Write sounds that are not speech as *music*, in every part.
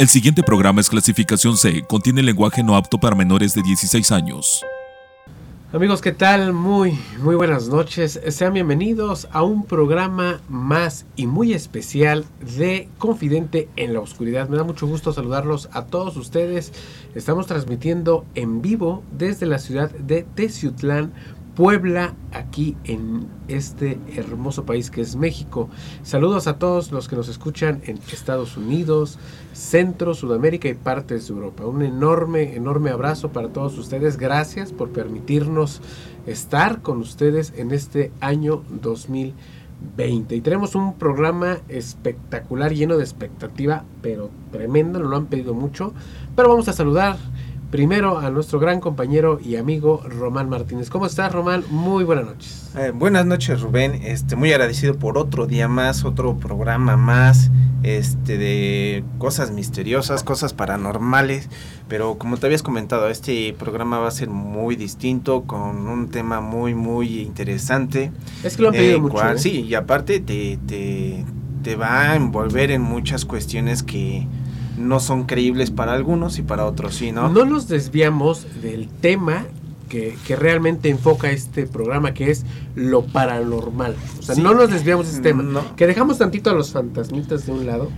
El siguiente programa es clasificación C, contiene lenguaje no apto para menores de 16 años. Amigos, ¿qué tal? Muy, muy buenas noches. Sean bienvenidos a un programa más y muy especial de Confidente en la Oscuridad. Me da mucho gusto saludarlos a todos ustedes. Estamos transmitiendo en vivo desde la ciudad de Teciutlán, Puebla, aquí en este hermoso país que es México. Saludos a todos los que nos escuchan en Estados Unidos, Centro, Sudamérica y partes de Europa. Un enorme, enorme abrazo para todos ustedes. Gracias por permitirnos estar con ustedes en este año 2020. Y tenemos un programa espectacular, lleno de expectativa, pero tremendo, nos lo han pedido mucho. Pero vamos a saludar primero a nuestro gran compañero y amigo Román Martínez. ¿Cómo estás, Román? Muy buenas noches. Eh, buenas noches, Rubén. Este, muy agradecido por otro día más, otro programa más, este, de cosas misteriosas, cosas paranormales. Pero como te habías comentado, este programa va a ser muy distinto, con un tema muy, muy interesante. Es que lo han pedido eh, mucho. cual- ¿eh? Sí, y aparte te, te, te va a envolver en muchas cuestiones que no son creíbles para algunos y para otros sí, ¿no? ¿no? nos desviamos del tema que, que realmente enfoca este programa, que es lo paranormal. O sea, Sí. no nos desviamos de ese tema. No. Que dejamos tantito a los fantasmitas de un lado.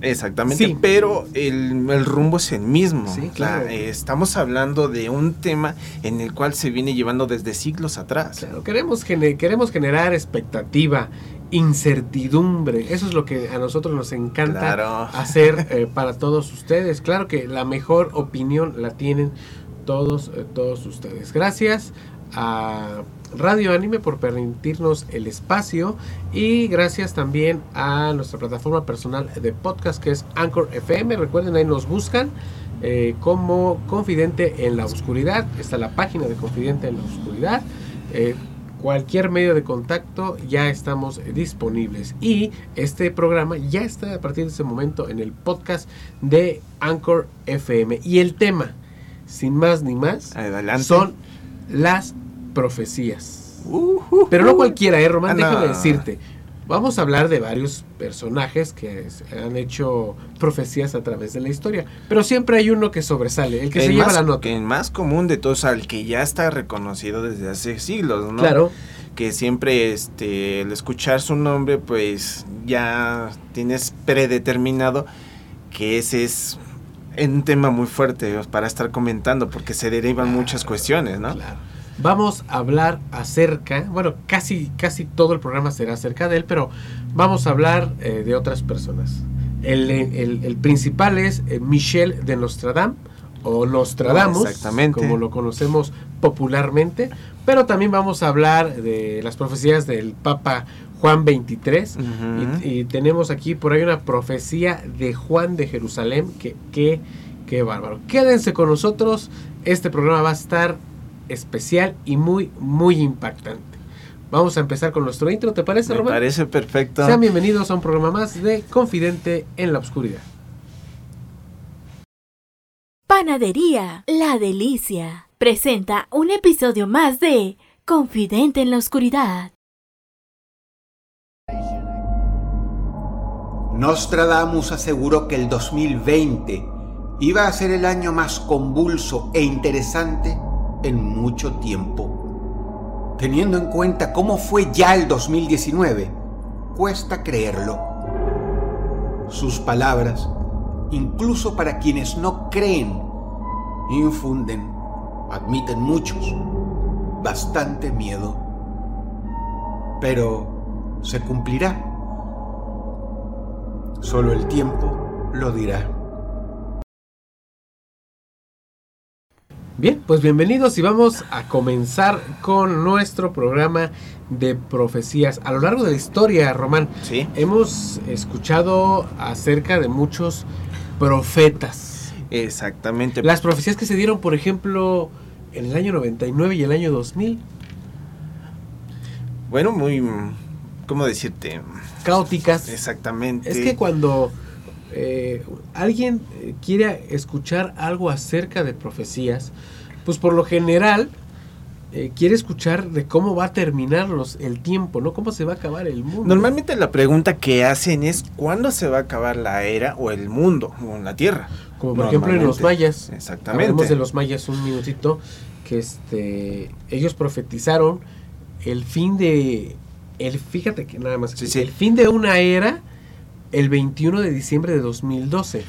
Exactamente, Sí. pero el, el rumbo es el mismo. Sí, claro. eh, estamos hablando de un tema en el cual se viene llevando desde siglos atrás. Claro, queremos, queremos generar expectativa, incertidumbre. Eso es lo que a nosotros nos encanta Claro. hacer *laughs* eh, para todos ustedes. Claro que la mejor opinión la tienen todos, eh, todos ustedes. Gracias a Radio Anime por permitirnos el espacio y gracias también a nuestra plataforma personal de podcast que es Anchor FM. Recuerden, ahí nos buscan eh, como Confidente en la Oscuridad. Está la página de Confidente en la Oscuridad. Eh, cualquier medio de contacto ya estamos disponibles y este programa ya está a partir de ese momento en el podcast de Anchor FM y el tema sin más ni más Adelante. son las profecías pero no cualquiera eh Román Ah, no. déjame decirte vamos a hablar de varios personajes que han hecho profecías a través de la historia pero siempre hay uno que sobresale el que se lleva la nota el más común de todos, al que ya está reconocido desde hace siglos, ¿no? claro Que siempre, este, al escuchar su nombre, pues ya tienes predeterminado que ese es un tema muy fuerte para estar comentando, porque se derivan muchas cuestiones, ¿no? Claro. Vamos a hablar acerca, bueno, casi, casi todo el programa será acerca de él, pero vamos a hablar eh, de otras personas. El, el- el principal es eh, Michel de Nostradam, o Nostradamus, Exactamente. como lo conocemos popularmente, pero también vamos a hablar de las profecías del Papa Juan 23, Ujú. y, y tenemos aquí por ahí una profecía de Juan de Jerusalén, que, que, que bárbaro. Quédense con nosotros, este programa va a estar especial y muy, muy impactante. Vamos a empezar con nuestro intro, ¿te parece, Me Román? parece perfecto. Sean bienvenidos a un programa más de Confidente en la Oscuridad. Panadería La Delicia presenta un episodio más de Confidente en la Oscuridad. Nostradamus aseguró que el 2020 iba a ser el año más convulso e interesante en mucho tiempo. Teniendo en cuenta cómo fue ya el 2019, cuesta creerlo. Sus palabras, incluso para quienes no creen, infunden, admiten muchos, bastante miedo. Pero, ¿se cumplirá? Solo el tiempo lo dirá. Bien, pues bienvenidos y vamos a comenzar con nuestro programa de profecías. A lo largo de la historia, Román, Sí, hemos escuchado acerca de muchos profetas. exactamente. Las profecías que se dieron, por ejemplo, en el año 99 y el año 2000, Bueno, muy, ¿cómo decirte? caóticas. Exactamente. Es que cuando eh, alguien eh, quiere escuchar algo acerca de profecías, pues por lo general eh, quiere escuchar de cómo va a terminar los, el tiempo, ¿no? ¿Cómo se va a acabar el mundo? Normalmente la pregunta que hacen es ¿cuándo se va a acabar la era o el mundo o la Tierra? Como por ejemplo en los mayas. Exactamente. Hablemos de los mayas un minutito, que este, ellos profetizaron el fin de, el, fíjate que nada más, Sí, sí. el fin de una era el 21 de diciembre de 2012.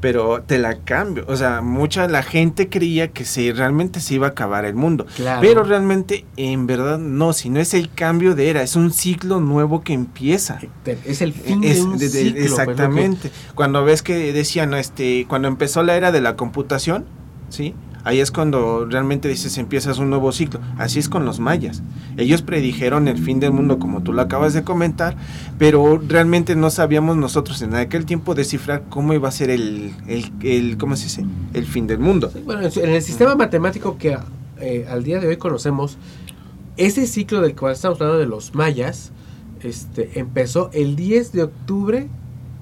Pero te la cambio. O sea, mucha la gente creía que se, realmente se iba a acabar el mundo. Claro. Pero realmente, en verdad, no. Si no es el cambio de era, es un ciclo nuevo que empieza. Es el fin Es- de un de- de- ciclo. ¿no? exactamente. Cuando ves que decían, este, cuando empezó la era de la computación, ¿sí? Ahí es cuando realmente dices empiezas un nuevo ciclo. Así es con los mayas. Ellos predijeron el fin del mundo como tú lo acabas de comentar, pero realmente no sabíamos nosotros en aquel tiempo descifrar cómo iba a ser el, el, el- ¿cómo se dice? El fin del mundo. Bueno, en el sistema matemático que eh, al día de hoy conocemos, ese ciclo del cual estamos hablando de los mayas, este, empezó el 10 de octubre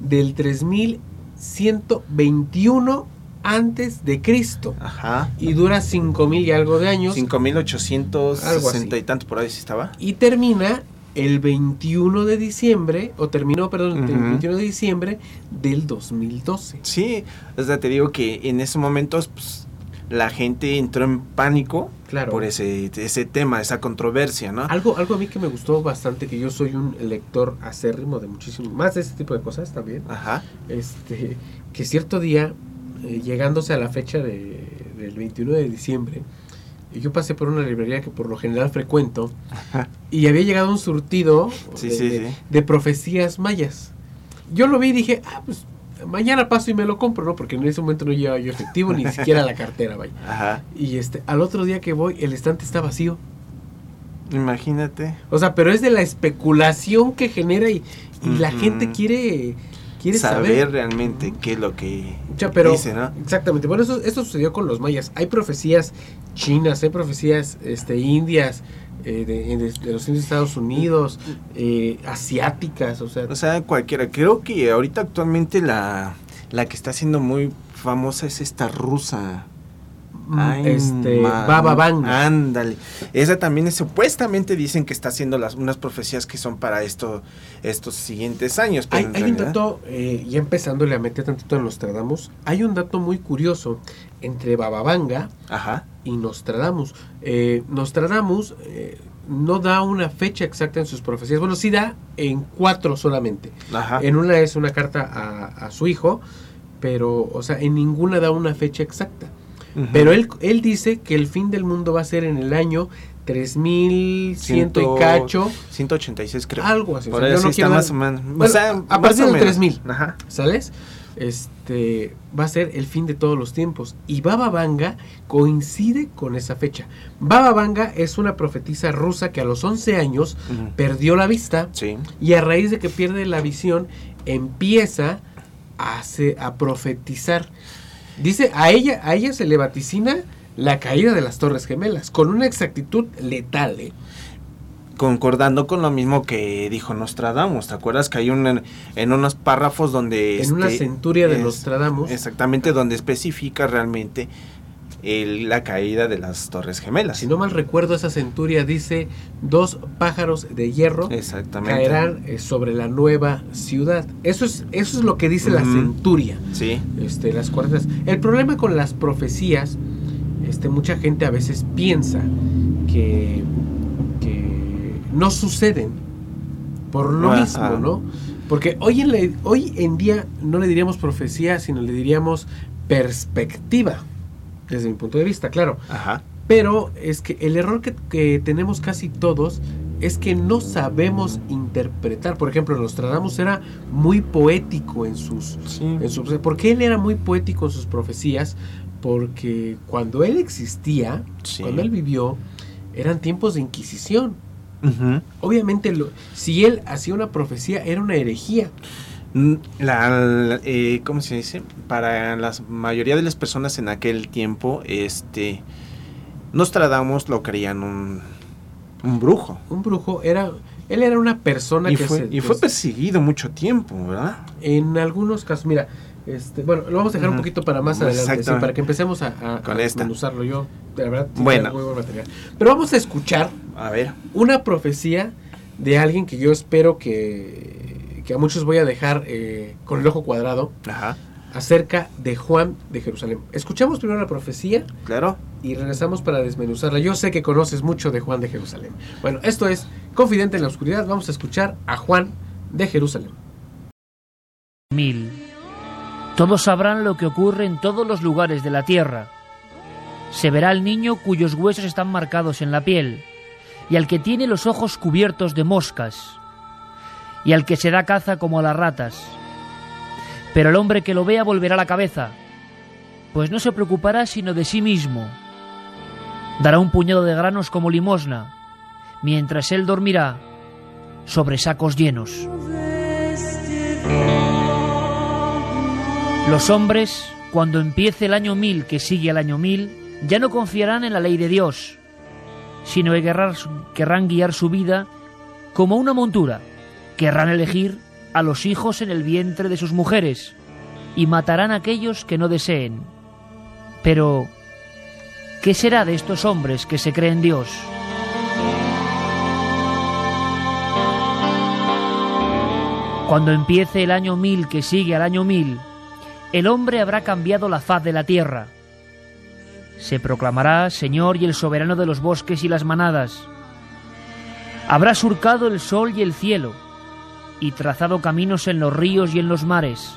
del 3121 antes de Cristo Ajá. y dura 5000 y algo de años 5860 y tanto por ahí sí estaba. y termina el 21 de diciembre o terminó, perdón, el Ujú. 21 de diciembre del 2012. Sí, o sea, te digo que en esos momentos pues, la gente entró en pánico Claro. por ese, ese tema, esa controversia, ¿no? Algo, algo a mí que me gustó bastante, que yo soy un lector acérrimo de muchísimo, más de este tipo de cosas también, Ajá. este, que cierto día, eh, llegándose a la fecha de- del 21 de diciembre, yo pasé por una librería que por lo general frecuento, Ajá. y había llegado un surtido Sí, de, sí, de- sí. de profecías mayas. Yo lo vi y dije, ah, pues mañana paso y me lo compro, ¿no? Porque en ese momento no llevaba yo efectivo, ni siquiera la cartera, vaya. *laughs* Ajá. Y este, al otro día que voy, el estante está vacío. Imagínate. O sea, pero es de la especulación que genera y, y la gente quiere, saber, saber. realmente qué es lo que Ya, pero, dice, ¿no? Exactamente. Bueno, eso, sucedió con los mayas. Hay profecías chinas, hay profecías este, indias, eh, de, en- de los indios de Estados Unidos, eh, asiáticas, o sea, O sea, cualquiera. Creo que ahorita actualmente la, la que está siendo muy famosa es esta rusa. Ay, este, Baba Vanga. Ándale. Esa también es, supuestamente dicen que está haciendo las, unas profecías que son para esto, estos siguientes años. pero Hay, un dato, eh, ya empezándole a meter tantito en Nostradamus, hay un dato muy curioso entre Bababanga Ajá. y Nostradamus. Eh, Nostradamus eh, no da una fecha exacta en sus profecías. Bueno, sí da en cuatro solamente. Ajá. En una es una carta a, a su hijo, pero, o sea, en ninguna da una fecha exacta. Pero él, él dice que el fin del mundo va a ser en el año 3100 Ciento- y cacho, 186 creo. algo así. o Por sea, ahí yo no está más o menos. Bueno, o sea, a partir o menos. 3000. Ajá. ¿Sales? Este va a ser el fin de todos los tiempos. Y Baba Vanga coincide con esa fecha. Baba Vanga es una profetisa rusa que a los 11 años perdió la vista Sí. y a raíz de que pierde la visión empieza a, se- a profetizar. Dice, a ella, a ella se le vaticina la caída de las Torres Gemelas con una exactitud letal. ¿eh? concordando con lo mismo que dijo Nostradamus. ¿Te acuerdas que hay un, en, unos párrafos donde... En una este, centuria de es- Nostradamus. Exactamente, donde especifica realmente el- la caída de las Torres Gemelas. Si no mal recuerdo, esa centuria dice dos pájaros de hierro Exactamente. caerán eh, sobre la nueva ciudad. Eso es, eso es lo que dice la centuria. Sí. Este, las cuartas. El problema con las profecías, este, mucha gente a veces piensa que, que no suceden por lo mismo, ¿no? Porque hoy en, la- hoy en día no le diríamos profecía, sino le diríamos perspectiva, desde mi punto de vista, claro. Ajá. Pero es que el error que, que tenemos casi todos es que no sabemos interpretar. Por ejemplo, Nostradamus era muy poético en sus, Sí. en sus... ¿Por qué él era muy poético en sus profecías? Porque cuando él existía, Sí. cuando él vivió, eran tiempos de Inquisición. Obviamente, lo- si él hacía una profecía, era una herejía. La, la- eh, ¿Cómo se dice? Para la mayoría de las personas en aquel tiempo, este... Nostradamus lo creían un, un brujo. Un brujo era... Él era una persona Y que fue, se- y fue perseguido mucho tiempo, ¿verdad? En algunos casos, mira, Este, bueno, lo vamos a dejar un poquito para más adelante, sí, para que empecemos a, a, Con a esta. desmenuzarlo yo. De verdad, Bueno. muy buen material. Pero vamos a escuchar A ver. una profecía de alguien que yo espero que, que a muchos voy a dejar eh, con el ojo cuadrado Ajá. acerca de Juan de Jerusalén. Escuchamos primero la profecía Claro. y regresamos para desmenuzarla. Yo sé que conoces mucho de Juan de Jerusalén. Bueno, esto es Confidente en la Oscuridad. Vamos a escuchar a Juan de Jerusalén. mil. Todos sabrán lo que ocurre en todos los lugares de la tierra. Se verá al niño cuyos huesos están marcados en la piel, y al que tiene los ojos cubiertos de moscas, y al que se da caza como a las ratas. Pero el hombre que lo vea volverá la cabeza, pues no se preocupará sino de sí mismo. Dará un puñado de granos como limosna, mientras él dormirá sobre sacos llenos. Los hombres, cuando empiece el año mil que sigue al año mil, ya no confiarán en la ley de Dios, sino que querrán, querrán guiar su vida como una montura. Querrán elegir a los hijos en el vientre de sus mujeres y matarán a aquellos que no deseen. Pero, ¿qué será de estos hombres que se creen Dios? Cuando empiece el año mil que sigue al año mil, el hombre habrá cambiado la faz de la tierra. Se proclamará Señor y el soberano de los bosques y las manadas. Habrá surcado el sol y el cielo, y trazado caminos en los ríos y en los mares.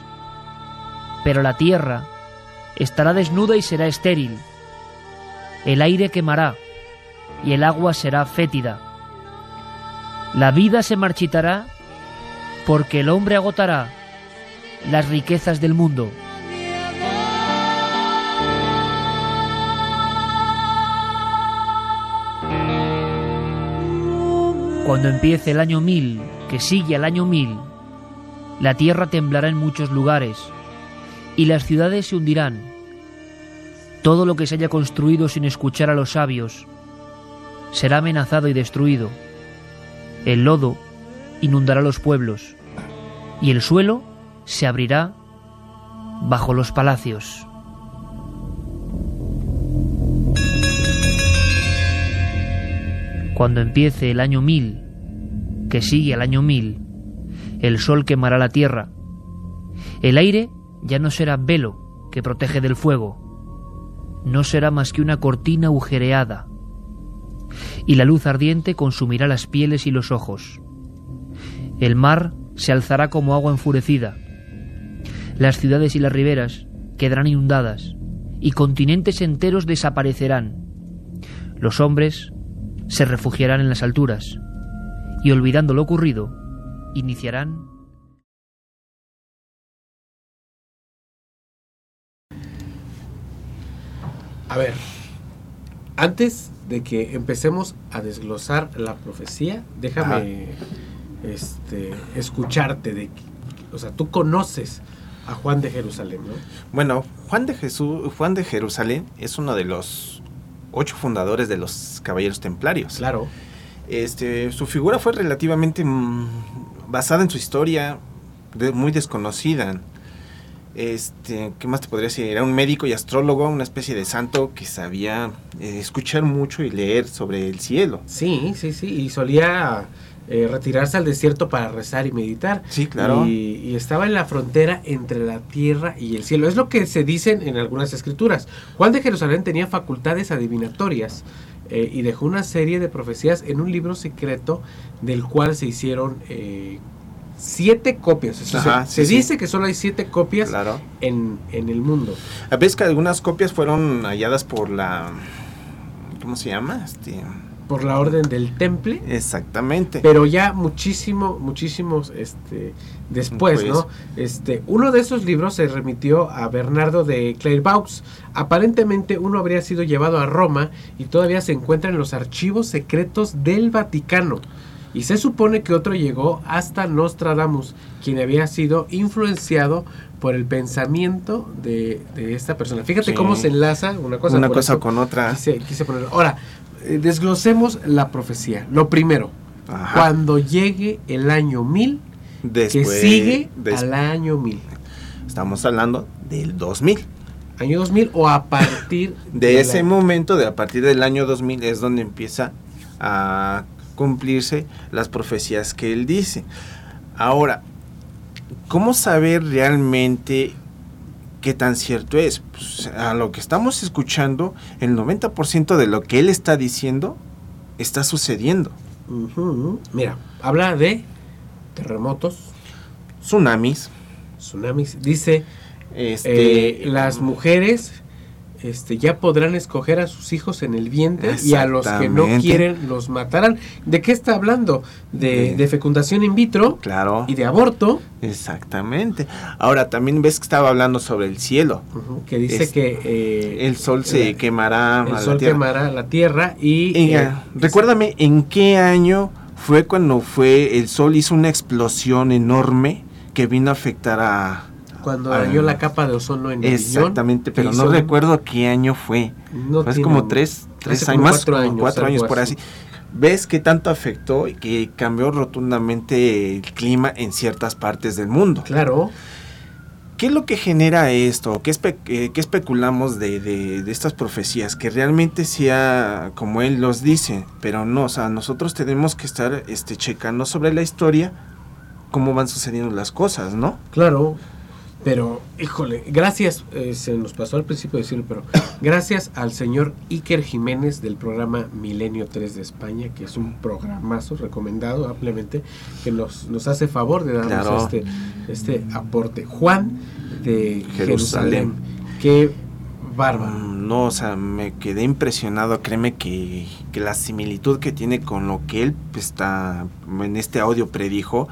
Pero la tierra estará desnuda y será estéril. El aire quemará, y el agua será fétida. La vida se marchitará porque el hombre agotará las riquezas del mundo. Cuando empiece el año mil, que sigue al año mil, la tierra temblará en muchos lugares y las ciudades se hundirán. Todo lo que se haya construido sin escuchar a los sabios será amenazado y destruido. El lodo inundará los pueblos y el suelo se abrirá bajo los palacios. Cuando empiece el año mil, que sigue al año mil, el sol quemará la tierra. El aire ya no será velo que protege del fuego, no será más que una cortina agujereada, y la luz ardiente consumirá las pieles y los ojos. El mar se alzará como agua enfurecida. Las ciudades y las riberas quedarán inundadas y continentes enteros desaparecerán. Los hombres se refugiarán en las alturas y olvidando lo ocurrido, iniciarán A ver, antes de que empecemos a desglosar la profecía, déjame este, escucharte de o sea, tú conoces a Juan de Jerusalén, ¿no? Bueno, Juan de Jesús, Juan de Jerusalén es uno de los ocho fundadores de los Caballeros Templarios. Claro. Este, su figura fue relativamente mm, basada en su historia, de- muy desconocida. Este, ¿qué más te podría decir? Era un médico y astrólogo, una especie de santo que sabía eh, escuchar mucho y leer sobre el cielo. Sí, sí, sí. Y solía eh, retirarse al desierto para rezar y meditar. Sí, claro. Y, y estaba en la frontera entre la tierra y el cielo. Es lo que se dicen en algunas escrituras. Juan de Jerusalén tenía facultades adivinatorias eh, y dejó una serie de profecías en un libro secreto del cual se hicieron eh, siete copias. Ajá, se sí, se sí. dice que solo hay siete copias Claro. en, en el mundo. A veces que algunas copias fueron halladas por la... ¿Cómo se llama? Este, Por la orden del temple. exactamente. pero ya muchísimo, muchísimos este, después, Pues. ¿no? Este, uno de esos libros se remitió a Bernardo de Clairvaux. Aparentemente uno habría sido llevado a Roma y todavía se encuentra en los archivos secretos del Vaticano. Y se supone que otro llegó hasta Nostradamus, quien había sido influenciado por el pensamiento de, de esta persona. Fíjate Sí. cómo se enlaza una cosa, una cosa con otra. quise- quise ponerlo. Ahora, eh, desglosemos la profecía. Lo primero, Ajá. cuando llegue el año 1000, que sigue des- al año 1000. Estamos hablando del 2000. Año 2000 o a partir *laughs* De ese la- momento, de a partir del año 2000, es donde empieza a cumplirse las profecías que él dice. Ahora, ¿cómo saber realmente qué tan cierto es? Pues, a lo que estamos escuchando, el 90% de lo que él está diciendo está sucediendo. Mira, habla de terremotos, Tsunamis, tsunamis. Dice, este, eh, las mujeres este, ya podrán escoger a sus hijos en el vientre y a los que no quieren los matarán. ¿De qué está hablando? De, De- de fecundación in vitro claro, y de aborto, exactamente. Ahora también ves que estaba hablando sobre el cielo. que dice Es- que eh, El sol se la- quemará. a el la sol tierra. quemará la tierra y... Eh, recuérdame, ¿en qué año fue cuando fue el sol hizo una explosión enorme que vino a afectar a... cuando ah, dañó la capa de ozono en el Exactamente, pero que no recuerdo qué año fue. no fue como tres, tres años más, cuatro años, cuatro años algo por así. así. ¿Ves qué tanto afectó y que cambió rotundamente el clima en ciertas partes del mundo? Claro, ¿Qué es lo que genera esto? ¿Qué, espe- eh, qué especulamos de, de- de estas profecías? Que realmente sea como él los dice, pero no, o sea, nosotros tenemos que estar este, checando sobre la historia cómo van sucediendo las cosas, ¿no? Claro, pero híjole, gracias, eh, se nos pasó al principio decirlo, pero gracias al señor Iker Jiménez del programa Milenio 3 de España, que es un programazo recomendado ampliamente, que nos, nos hace favor de darnos Claro. este, este aporte. Juan de Jerusalén, Jerusalén. qué bárbaro. Mm, No, o sea, me quedé impresionado, créeme que, que la similitud que tiene con lo que él pues, está en este audio predijo,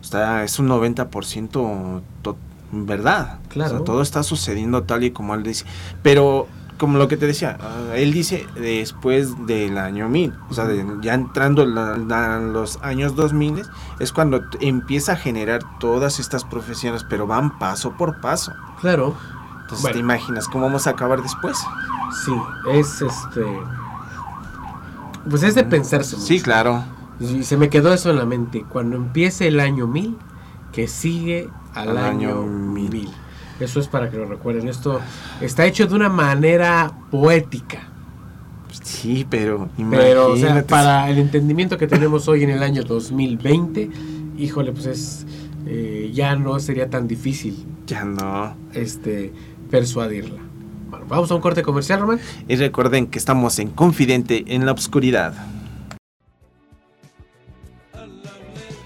o sea, es un 90% to- verdad. Claro. O sea, todo está sucediendo tal y como él dice. Pero, como lo que te decía, ah, él dice después del año 1000, o sea, de- ya entrando la- la- los años 2000, es cuando empieza a generar todas estas profesiones, pero van paso por paso. Claro, Entonces, Bueno. ¿te imaginas cómo vamos a acabar después? sí, es este... Pues es de pensarse mucho. Sí, claro. Y se me quedó eso en la mente. Cuando empiece el año 1000, que sigue al, Al año año 1000. mil. Eso es para que lo recuerden. Esto está hecho de una manera poética. Sí, pero Pero, o sea, imagínate. para el entendimiento que tenemos hoy en el año 2020, híjole, pues es. eh, ya no sería tan difícil Ya no. este persuadirla. Bueno, vamos a un corte comercial, Román. Y recuerden que estamos en Confidente en la Oscuridad.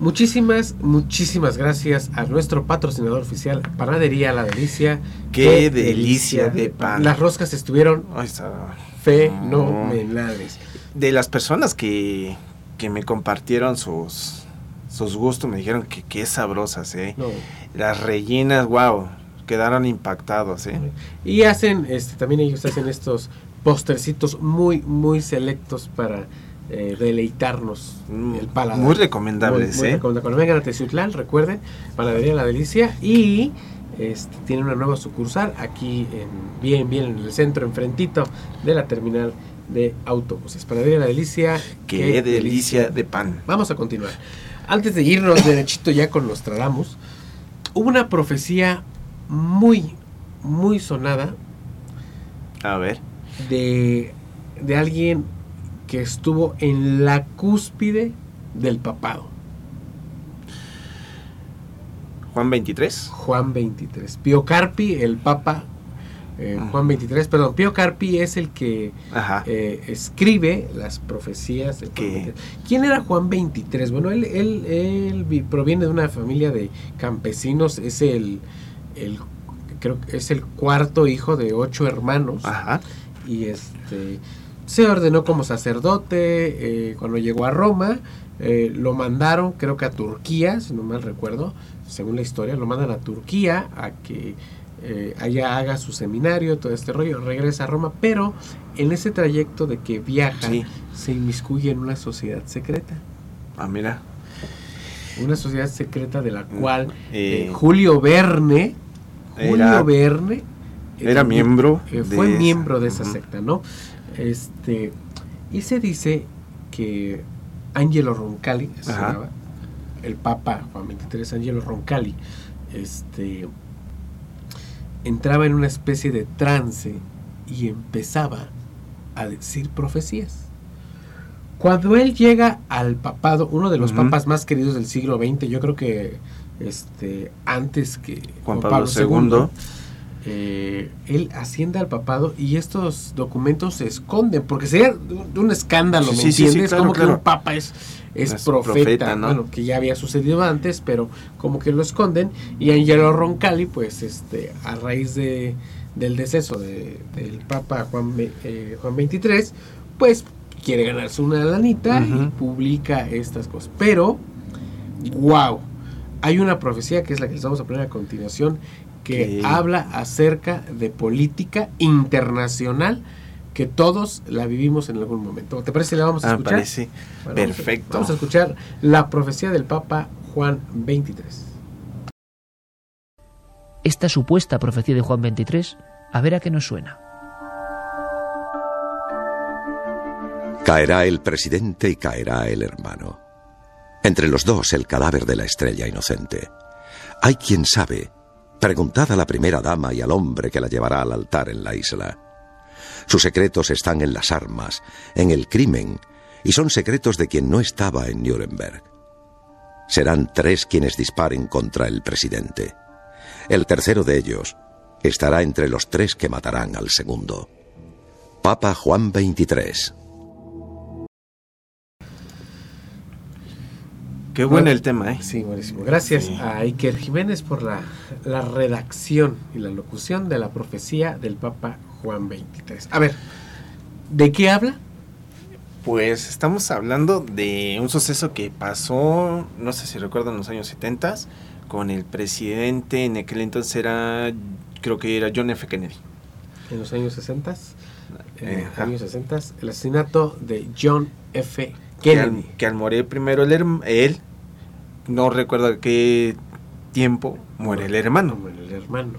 Muchísimas, muchísimas gracias a nuestro patrocinador oficial, Panadería La Delicia. Qué delicia de pan. Las roscas estuvieron Ahí está. fenomenales. De las personas que, que me compartieron sus, sus gustos, me dijeron que qué sabrosas, ¿eh? No. Las rellenas, wow, quedaron impactados, ¿eh? Y hacen, este, también ellos hacen estos postercitos muy, muy selectos para eh, deleitarnos Mm, el paladar. muy recomendables, Muy- muy ¿eh? recomendables. Cuando vengan a Teciutlán, recuerden, Panadería La Delicia y este, tienen una nueva sucursal aquí en, bien, bien en el centro, enfrentito de la terminal de autobuses. Panadería La Delicia. Qué, delicia de pan. Vamos a continuar. Antes de irnos derechito ya con Nostradamus, hubo una profecía muy, muy sonada A ver. de, de alguien que estuvo en la cúspide del papado, Juan 23. Juan 23. Pío Carpi, el papa eh. Juan 23, perdón, Pío Carpi es el que eh, escribe las profecías de Juan ¿Qué? 23. ¿Quién era Juan 23? Bueno, él, él, él vi- proviene de una familia de campesinos, es el, el creo que es el cuarto hijo de ocho hermanos Ajá. y este se ordenó como sacerdote eh, cuando llegó a Roma. eh, lo mandaron, creo que a Turquía, si no mal recuerdo, según la historia, lo mandan a Turquía a que eh, allá haga su seminario, todo este rollo, regresa a Roma, pero en ese trayecto de que viaja, Sí. se inmiscuye en una sociedad secreta. Ah, mira. Una sociedad secreta de la cual Eh, eh, Julio Verne, Julio era- Verne, Era miembro. fue de miembro de esa secta, ¿no? Este, y se dice que Angelo Roncalli, se llamaba, el Papa Juan XXIII, Angelo Roncalli, este, entraba en una especie de trance y empezaba a decir profecías. Cuando él llega al papado, uno de los papas más queridos del siglo XX, yo creo que este, antes que Juan Pablo II. Eh, él asciende al papado y estos documentos se esconden, porque sería un escándalo, ¿me sí, sí, sí, entiendes? claro, como que un papa es, es, Es profeta, profeta, ¿no? bueno, que ya había sucedido antes, pero como que lo esconden. Y Angelo Roncalli, pues, este, a raíz de, del deceso de- del papa Juan, eh, Juan 23, pues quiere ganarse una lanita y publica estas cosas. Pero, wow, hay una profecía que es la que les vamos a poner a continuación que habla acerca de política internacional que todos la vivimos en algún momento. ¿Te parece la vamos a Ah, escuchar? parece. Bueno, vamos a- Perfecto. Vamos a escuchar la profecía del Papa Juan 23. Esta supuesta profecía de Juan 23, a ver a qué nos suena. Caerá el presidente y caerá el hermano. Entre los dos el cadáver de la estrella inocente. Hay quien sabe. Preguntad a la primera dama y al hombre que la llevará al altar en la isla. Sus secretos están en las armas, en el crimen, y son secretos de quien no estaba en Nuremberg. Serán tres quienes disparen contra el presidente. El tercero de ellos estará entre los tres que matarán al segundo. Papa Juan XXIII. Qué bueno el tema, ¿eh? Sí, buenísimo. Gracias Sí. a Iker Jiménez por la, la redacción y la locución de la profecía del Papa Juan 23. A ver, ¿de qué habla? Pues estamos hablando de un suceso que pasó, no sé si recuerdan, en los años 70 con el presidente, en aquel entonces era, creo que era John F. Kennedy. En los años 60, en Eh, los años 60, el asesinato de John F. Que al, que al morir primero el él, no recuerdo a qué tiempo muere el hermano. Como el hermano.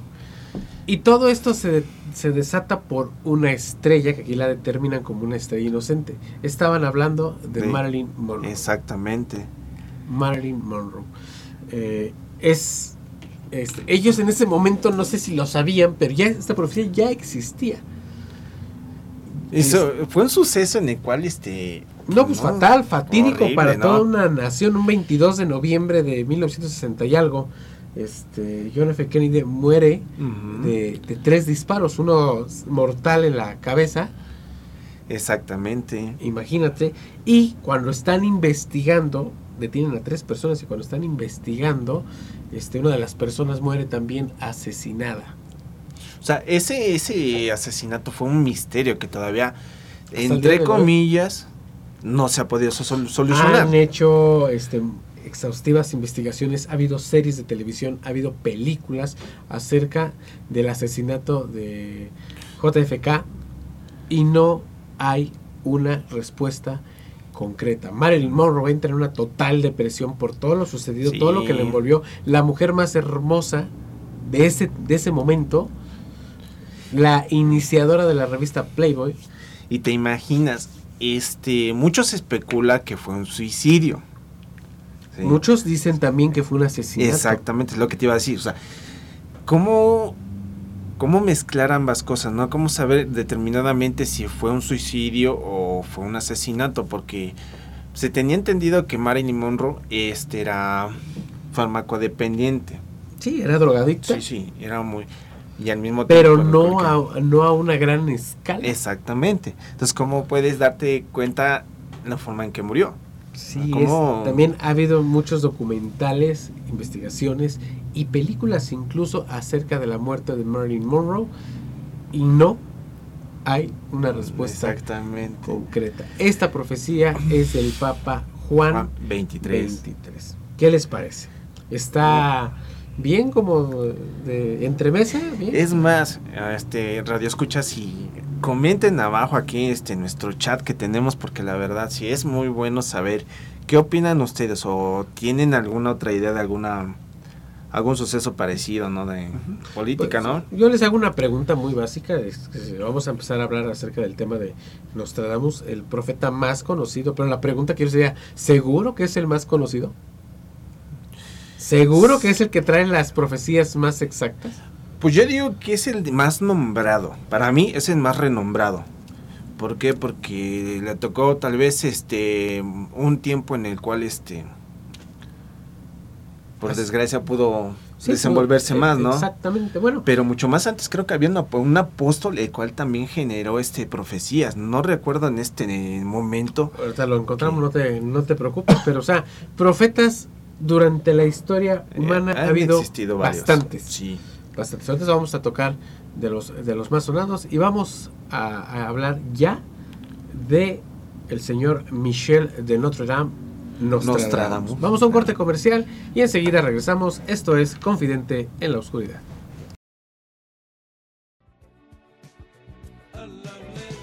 Y todo esto se, se desata por una estrella, que aquí la determinan como una estrella inocente. Estaban hablando de, De- Marilyn Monroe. Exactamente. Marilyn Monroe. Eh, es, este, ellos en ese momento no sé si lo sabían, pero ya esta profecía ya existía. Eso fue un suceso en el cual este No, pues fatal, fatídico horrible, para ¿no? toda una nación. Un 22 de noviembre de 1960 y algo, este, John F. Kennedy muere de, de tres disparos, uno mortal en la cabeza, Exactamente. imagínate, y cuando están investigando, detienen a tres personas y cuando están investigando, este, una de las personas muere también asesinada. O sea, ese, ese asesinato fue un misterio que todavía, entre comillas, no se ha podido sol- solucionar. Han hecho este, exhaustivas investigaciones, ha habido series de televisión, ha habido películas acerca del asesinato de JFK y no hay una respuesta concreta. Marilyn Monroe entra en una total depresión por todo lo sucedido, Sí. todo lo que le envolvió. La mujer más hermosa de ese, de ese momento, la iniciadora de la revista Playboy, Y te imaginas, este, mucho se especula que fue un suicidio. Sí. muchos dicen también que fue un asesinato. Exactamente, es lo que te iba a decir. O sea, ¿cómo, cómo mezclar ambas cosas? ¿no? ¿Cómo saber determinadamente si fue un suicidio o fue un asesinato? Porque se tenía entendido que Marilyn Monroe este, era farmacodependiente. Sí, era drogadicta. Sí, sí, era muy... Y al mismo pero tiempo... no alcohólica. a, no a una gran escala. Exactamente. Entonces, ¿cómo puedes darte cuenta la forma en que murió? Sí, también ha habido muchos documentales, investigaciones y películas incluso acerca de la muerte de Marilyn Monroe y no hay una respuesta Exactamente. concreta. Esta profecía es del Papa Juan, Juan 23. 23. ¿Qué les parece? ¿Está bien como de entremesa? ¿Bien? Es más, este radio escuchas y comenten abajo aquí este nuestro chat que tenemos porque la verdad sí es muy bueno saber qué opinan ustedes o tienen alguna otra idea de alguna algún suceso parecido, ¿no? De política, ¿no? Pues, yo les hago una pregunta muy básica. es que Vamos a empezar a hablar acerca del tema de Nostradamus, el profeta más conocido. Pero la pregunta que yo sería, ¿seguro que es el más conocido? ¿Seguro que es el que trae las profecías más exactas? Pues yo digo que es el más nombrado. Para mí es el más renombrado. ¿Por qué? Porque le tocó tal vez este un tiempo en el cual este por Así- desgracia pudo Sí, desenvolverse sí, más, ¿no? Exactamente. Bueno, Pero mucho más antes creo que había una- un apóstol el cual también generó este profecías. No recuerdo en este momento. ahorita lo encontramos, no te, no te preocupes. Pero, o sea, profetas durante la historia eh, humana ha habido existido bastantes. Sí. Bastantes. Ahorita vamos a tocar de los, de los más sonados y vamos a, a hablar ya de el señor Michel de Notre Dame. Nostradamus. Nostradamus. Vamos a un corte comercial y enseguida regresamos. Esto es Confidente en la Oscuridad.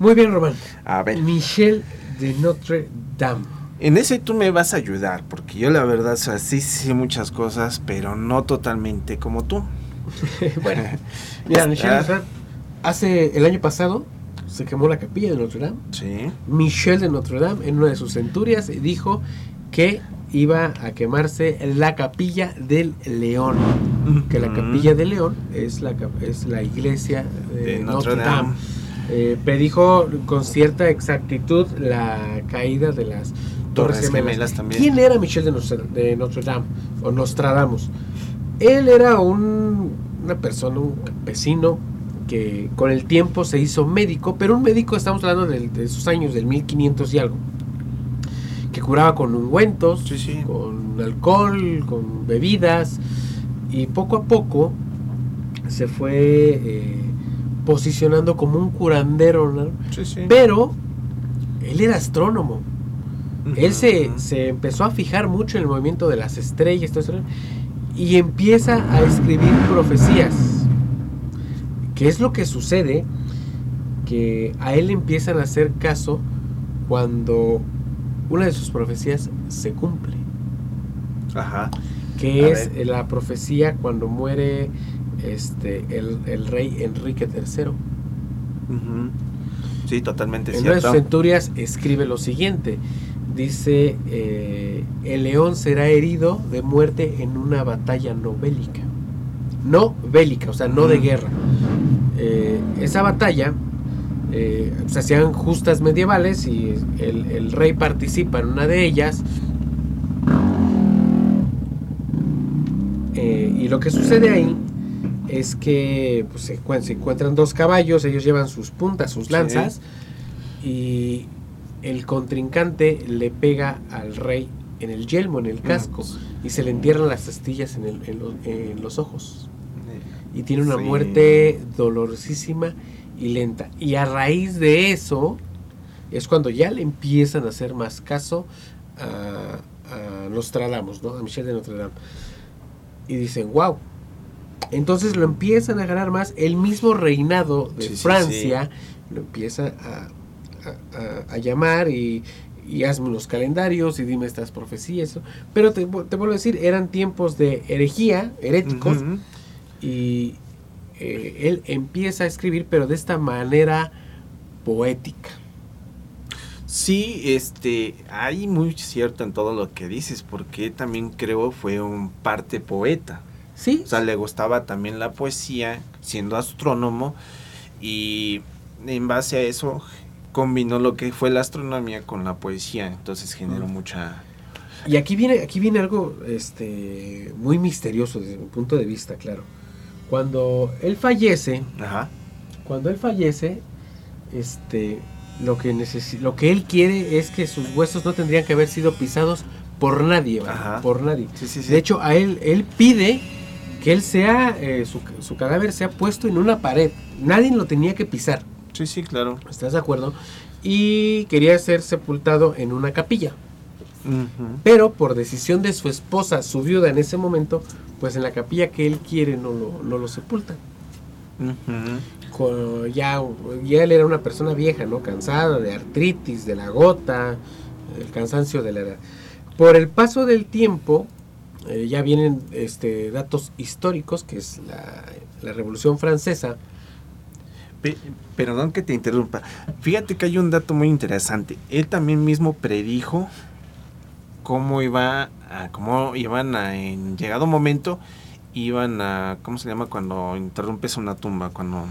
Muy bien, Román. A ver. Michel de Notre Dame. En ese tú me vas a ayudar, porque yo la verdad, o sea, sí sé muchas cosas, pero no totalmente como tú. *laughs* bueno, *laughs* mira, Michel de Ah. Notre Dame, hace el año pasado se quemó la capilla de Notre Dame. Sí. Michel de Notre Dame, en una de sus centurias, dijo que iba a quemarse la capilla del León. Que la capilla del León es la, es la iglesia de, De Notre, Notre Dame. Dame. Eh, predijo con cierta exactitud la caída de las Torres, Torres Gemelas. Gemelas también. ¿Quién era Michel de Notre, de Notre Dame o Nostradamus? Él era un- una persona, un campesino que con el tiempo se hizo médico, pero un médico, estamos hablando de, esos años, del 1500 y algo, que curaba con ungüentos, Sí, sí. con alcohol, con bebidas, y poco a poco se fue eh, posicionando como un curandero, ¿no? Sí, sí. pero él era astrónomo. Él se, se empezó a fijar mucho en el movimiento de las estrellas y empieza a escribir profecías. ¿Qué es lo que sucede? Que a él le empiezan a hacer caso cuando una de sus profecías se cumple. Ajá. Que A es ver. la profecía cuando muere este, el, el rey Enrique III. Sí, totalmente En una de sus cierto. centurias escribe lo siguiente. Dice, eh, el león será herido de muerte en una batalla no bélica. No bélica, o sea, no de guerra. Eh, esa batalla eh, se hacían justas medievales y el, el rey participa en una de ellas. Eh, y lo que sucede ahí es que pues, se, encuent- se encuentran dos caballos, ellos llevan sus puntas, sus Sí. lanzas, y el contrincante le pega al rey en el yelmo, en el casco, y se le entierran las astillas en, el- en lo- en los ojos. Y tiene una Sí. muerte dolorosísima y lenta. Y a raíz de eso es cuando ya le empiezan a hacer más caso a, a Nostradamus, ¿no? A Michel de Notre Dame. Y dicen, wow. Entonces lo empiezan a ganar más. El mismo reinado de Sí, sí, Francia lo empieza a, a- llamar y, y hazme unos calendarios y dime estas profecías. Pero te, vu- te vuelvo a decir, eran tiempos de herejía, heréticos, y eh, él empieza a escribir, pero de esta manera poética. Sí, este, hay muy cierto en todo lo que dices, porque también creo fue un parte poeta. Sí, O sea, le gustaba también la poesía, siendo astrónomo, y en base a eso combinó lo que fue la astronomía con la poesía, entonces generó Mm. mucha... Y aquí viene, aquí viene algo este, muy misterioso desde mi punto de vista, claro. Cuando él fallece, Ajá. cuando él fallece, este, lo que necesi- lo que él quiere es que sus huesos no tendrían que haber sido pisados por nadie, por nadie. Sí, sí, sí. De hecho, a él, él pide que él sea, eh, su, su cadáver sea puesto en una pared. Nadie lo tenía que pisar. Sí, sí, claro. ¿Estás de acuerdo? Y quería ser sepultado en una capilla. Pero por decisión de su esposa, su viuda en ese momento, pues en la capilla que él quiere no lo, no lo sepultan. Ya, ya él era una persona vieja, ¿no? Cansada de artritis, de la gota, el cansancio de la edad. Por el paso del tiempo, eh, ya vienen este, datos históricos, que es la, la Revolución Francesa. Pe- Perdón que te interrumpa. Fíjate que hay un dato muy interesante. Él también mismo predijo cómo iba a, cómo iban a, en llegado momento, iban a, ¿cómo se llama cuando interrumpes una tumba? Cuando,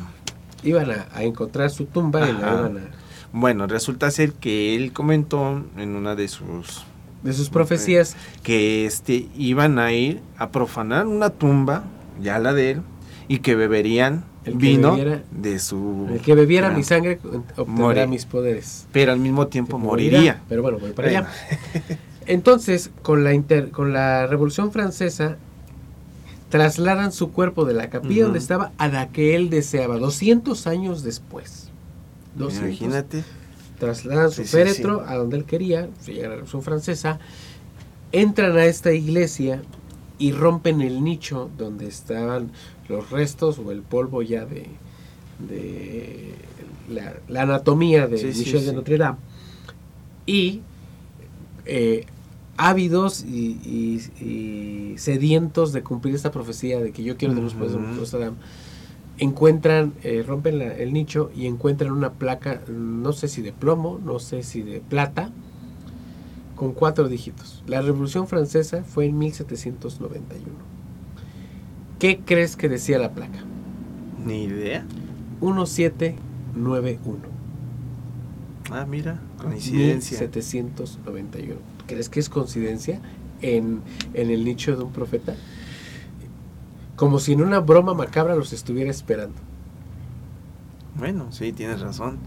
Iban a, a encontrar su tumba y la iban a... bueno, resulta ser que él comentó en una de sus De sus profecías, que este iban a ir a profanar una tumba, ya la de él, y que beberían El que vino bebiera- de su el que bebiera Ah, mi sangre obtendrá More. mis poderes. pero al mismo tiempo moriría. Pero bueno, voy para allá. *laughs* Entonces, con la, inter- con la Revolución Francesa, trasladan su cuerpo de la capilla donde estaba a la que él deseaba, 200 años después. 200, Imagínate. Trasladan su Sí, sí, féretro a donde él quería, llega la Revolución Francesa, entran a esta iglesia y rompen el nicho donde estaban los restos o el polvo ya de, de la, la anatomía de Michel de. Notre Dame. Y eh, ávidos y, y- y sedientos de cumplir esta profecía de que yo quiero de los pueblos de. Notre Dame, encuentran, eh, rompen la- el nicho y encuentran una placa, no sé si de plomo, no sé si de plata, con cuatro dígitos. La Revolución Francesa fue en 1791. ¿Qué crees que decía la placa? Ni idea. 1791. Ah, mira, coincidencia. 1791. ¿Crees que es coincidencia en, en el nicho de un profeta? Como si en una broma macabra los estuviera esperando. Bueno, sí, tienes razón.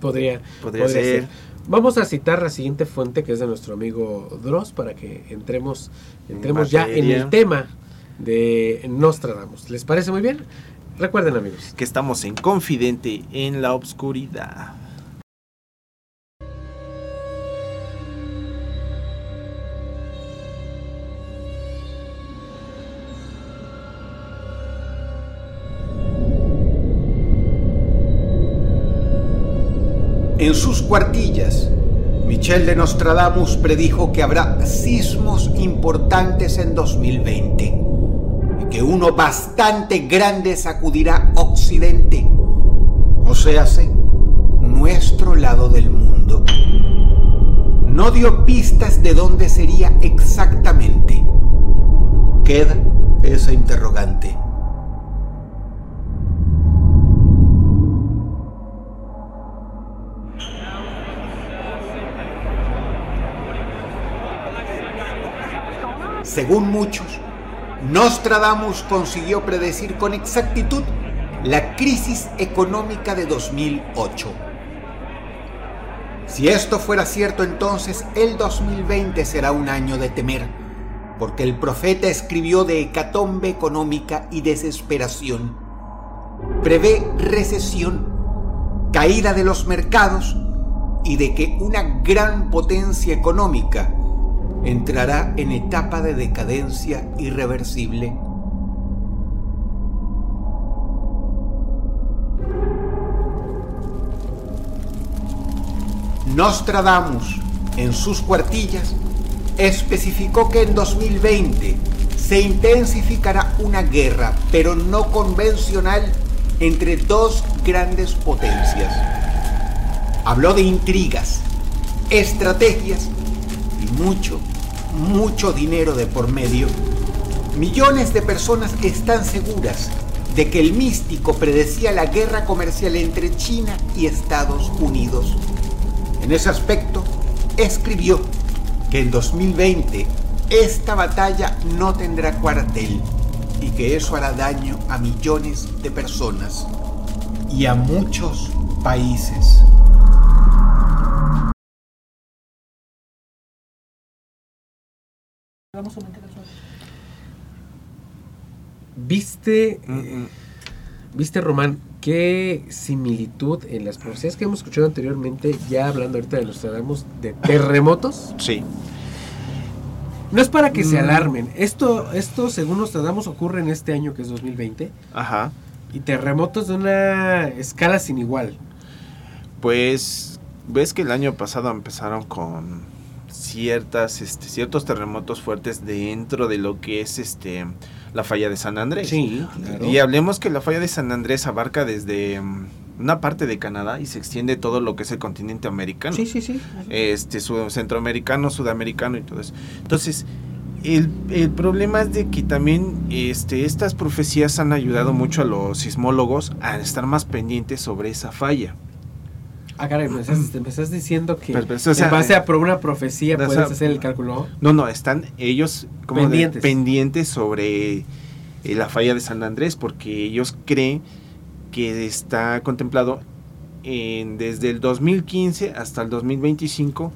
Podría, Podría, podría ser. ser. Vamos a citar la siguiente fuente que es de nuestro amigo Dross para que entremos, En entremos ya en el tema de Nostradamus. ¿Les parece muy bien? Recuerden amigos. Que estamos en Confidente en la Obscuridad. En sus cuartillas, Michel de Nostradamus predijo que habrá sismos importantes en 2020 y que uno bastante grande sacudirá Occidente, o sea, nuestro lado del mundo. No dio pistas de dónde sería exactamente. Queda esa interrogante. Según muchos, Nostradamus consiguió predecir con exactitud la crisis económica de 2008. Si esto fuera cierto, entonces el 2020 será un año de temer, porque el profeta escribió de hecatombe económica y desesperación. Prevé recesión, caída de los mercados y de que una gran potencia económica entrará en etapa de decadencia irreversible. Nostradamus, en sus cuartillas, especificó que en 2020 se intensificará una guerra, pero no convencional, entre dos grandes potencias. Habló de intrigas, estrategias y mucho, mucho dinero de por medio. Millones de personas están seguras de que el místico predecía la guerra comercial entre China y Estados Unidos. En ese aspecto, escribió que en 2020 esta batalla no tendrá cuartel y que eso hará daño a millones de personas y a muchos países. ¿Viste, mm. viste Román, qué similitud en las profecías que hemos escuchado anteriormente, ya hablando ahorita de los Nostradamus, de terremotos? Sí. No es para que se Mm. alarmen. Esto, esto según Nostradamus, ocurre en este año que es 2020. Ajá. Y terremotos de una escala sin igual. Pues ves que el año pasado empezaron con ciertas, este, ciertos terremotos fuertes dentro de lo que es este la falla de San Andrés. Sí, claro. Y hablemos que la falla de San Andrés abarca desde mm, una parte de Canadá y se extiende todo lo que es el continente americano. Sí, sí, sí. Este, su- centroamericano, sudamericano y todo eso. Entonces, el, el problema es de que también este, estas profecías han ayudado mucho a los sismólogos a estar más pendientes sobre esa falla. Ah, caray, me estás, me estás diciendo que Pero, pero, o sea, en base a una profecía puedes hacer el cálculo. No, no, están ellos como de- Pendientes. pendientes sobre eh, la falla de San Andrés porque ellos creen que está contemplado en, desde el 2015 hasta el 2025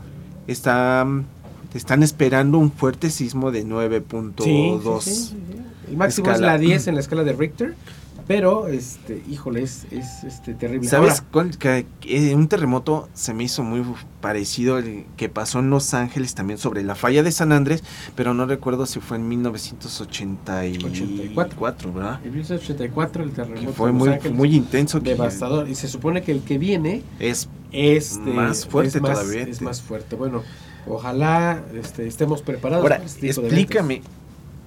están, están esperando un fuerte sismo de 9.2. Sí, sí, sí, sí. El máximo escala. es la 10 en la escala de Richter. Pero, este, híjole, es, es este, terrible. ¿Sabes Ahora, cuál? Que, un terremoto se me hizo muy parecido al que pasó en Los Ángeles también sobre la falla de San Andrés, pero no recuerdo si fue en 1984, ¿verdad? en 1984 el Que terremoto fue de Los muy, Ángeles, muy intenso. que devastador. Y se supone que el que viene Es es de- Más fuerte es más, todavía, Es más fuerte. Bueno, ojalá este, estemos preparados. Ahora, para este tipo de explícame,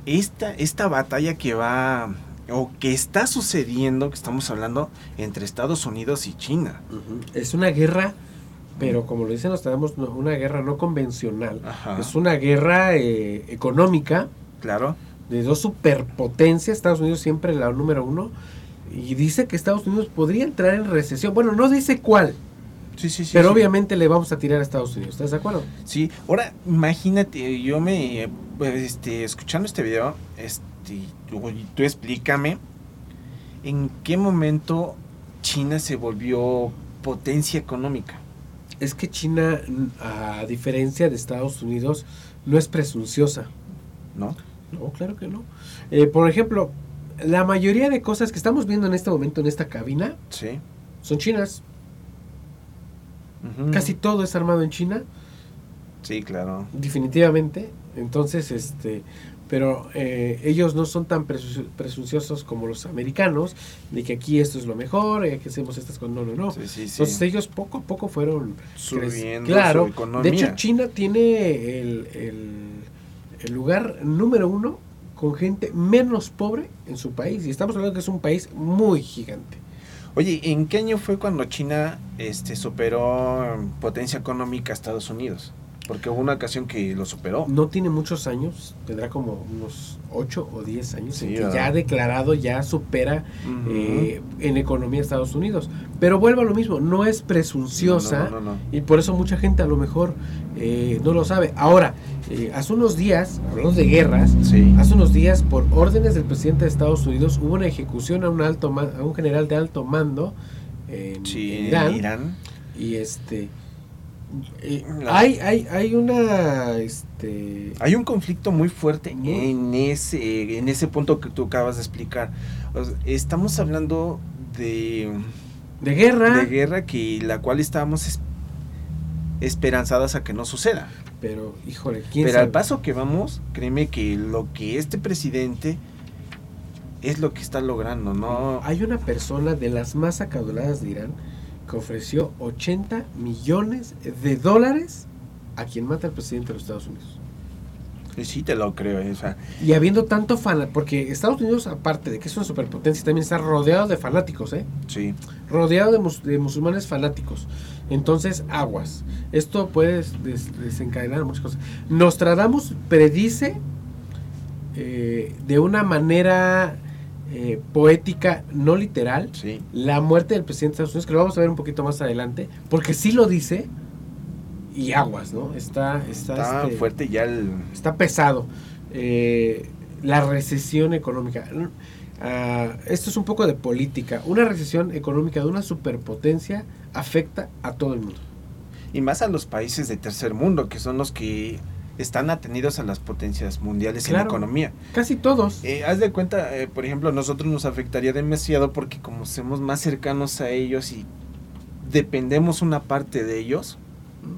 esta, esta batalla que va, o que está sucediendo, que estamos hablando, entre Estados Unidos y China. Es una guerra, pero como lo dicen nos tenemos una guerra no convencional. Ajá. Es una guerra eh, económica Claro. de dos superpotencias. Estados Unidos siempre la número uno. Y dice que Estados Unidos podría entrar en recesión. Bueno, no dice cuál, Sí, sí, sí. pero obviamente le vamos a tirar a Estados Unidos. ¿Estás de acuerdo? Sí, ahora imagínate, yo me, pues, este, escuchando este video, este, tú, tú explícame, ¿en qué momento China se volvió potencia económica? Es que China, a diferencia de Estados Unidos, no es presunciosa. ¿No? No, claro que no. Eh, por ejemplo, la mayoría de cosas que estamos viendo en este momento en esta cabina Sí. son chinas. Casi todo es armado en China, Sí, claro. definitivamente. Entonces, este, pero eh, ellos no son tan presu- presunciosos como los americanos, de que aquí esto es lo mejor, eh, que hacemos estas cosas. No, no, no. Sí, sí, sí. Entonces ellos poco a poco fueron Subiendo Claro. su economía. De hecho, China tiene el, el- el lugar número uno con gente menos pobre en su país. Y estamos hablando que es un país muy gigante. Oye, ¿en qué año fue cuando China este, superó en potencia económica a Estados Unidos? Porque hubo una ocasión que lo superó. No tiene muchos años, tendrá como unos 8 o 10 años, Sí, en que ¿verdad? ya ha declarado, ya supera eh, en economía a Estados Unidos. Pero vuelvo a lo mismo, no es presunciosa. No, no, no, no. Y por eso mucha gente a lo mejor eh, no lo sabe. Ahora, eh, hace unos días, hablando de guerras, Sí. hace unos días, por órdenes del presidente de Estados Unidos, hubo una ejecución a un alto ma- a un general de alto mando en, Sí, en en Irán. Irán. Y este eh, hay, hay, hay una este Hay un conflicto muy fuerte en ese, en ese punto que tú acabas de explicar. O sea, estamos hablando de, de guerra, de guerra que la cual estábamos es- esperanzadas a que no suceda. pero híjole, quién Pero al paso que vamos, créeme que lo que este presidente es lo que está logrando, ¿no? Hay una persona de las más acaudaladas de Irán que ofreció 80 millones de dólares a quien mata al presidente de los Estados Unidos. Sí, te lo creo. eh, O sea, Y habiendo tanto fan, porque Estados Unidos, aparte de que es una superpotencia, también está rodeado de fanáticos, ¿eh? sí. Rodeado de, mus- de musulmanes fanáticos. Entonces, aguas. Esto puede des- desencadenar muchas cosas. Nostradamus predice eh, de una manera eh, poética, no literal, Sí. la muerte del presidente de Estados Unidos, que lo vamos a ver un poquito más adelante, porque sí lo dice y aguas, ¿no? Está, está, Está este, fuerte ya el... está pesado. Eh, la recesión económica. Ah, esto es un poco de política. Una recesión económica de una superpotencia afecta a todo el mundo. Y más a los países de tercer mundo, que son los que están atendidos a las potencias mundiales en Claro. la economía. Casi todos. Eh, haz de cuenta, eh, por ejemplo, a nosotros nos afectaría demasiado porque como somos más cercanos a ellos y dependemos una parte de ellos,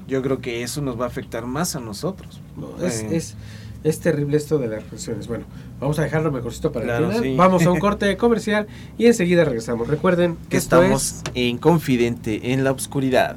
yo creo que eso nos va a afectar más a nosotros. No, es, Eh. es, es terrible esto de las recciones. Bueno, vamos a dejarlo mejorcito para el Claro, final. sí. Vamos a un *laughs* corte comercial y enseguida regresamos. Recuerden que estamos es en Confidente en la Oscuridad.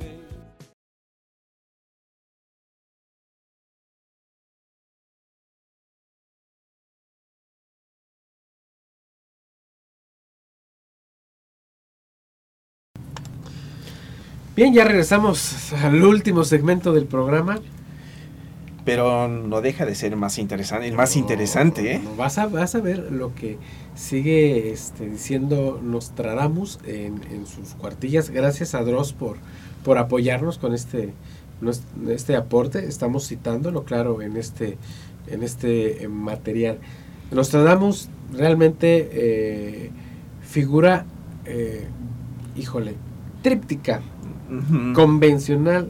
Bien, ya regresamos al último segmento del programa. Pero no deja de ser más interesante, más interesante, ¿eh? No, vas, a, vas a ver lo que sigue este, diciendo Nostradamus en, en sus cuartillas. Gracias a Dross por, por apoyarnos con este, este aporte. Estamos citándolo, claro, en este, en este eh, material. Nostradamus realmente eh, figura, eh, híjole, tríptica, Convencional